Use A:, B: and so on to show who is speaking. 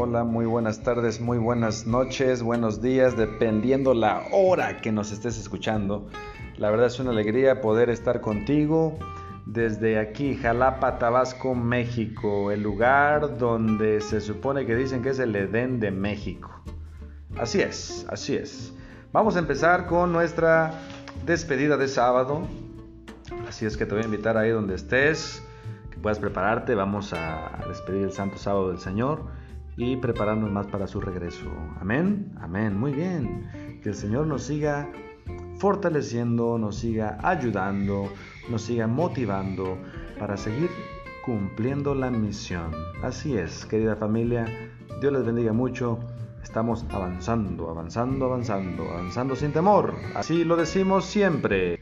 A: Hola, muy buenas tardes, muy buenas noches, buenos días, dependiendo la hora que nos estés escuchando. La verdad es una alegría poder estar contigo desde aquí, Jalapa, Tabasco, México, el lugar donde se supone que dicen que es el Edén de México. Así es, así es. Vamos a empezar con nuestra despedida de sábado. Así es que te voy a invitar ahí donde estés, que puedas prepararte. Vamos a despedir el Santo Sábado del Señor y prepararnos más para su regreso. Amén, amén, muy bien. Que el Señor nos siga fortaleciendo, nos siga ayudando, nos siga motivando para seguir cumpliendo la misión. Así es, querida familia, Dios les bendiga mucho. Estamos avanzando, avanzando, avanzando, avanzando sin temor. Así lo decimos siempre.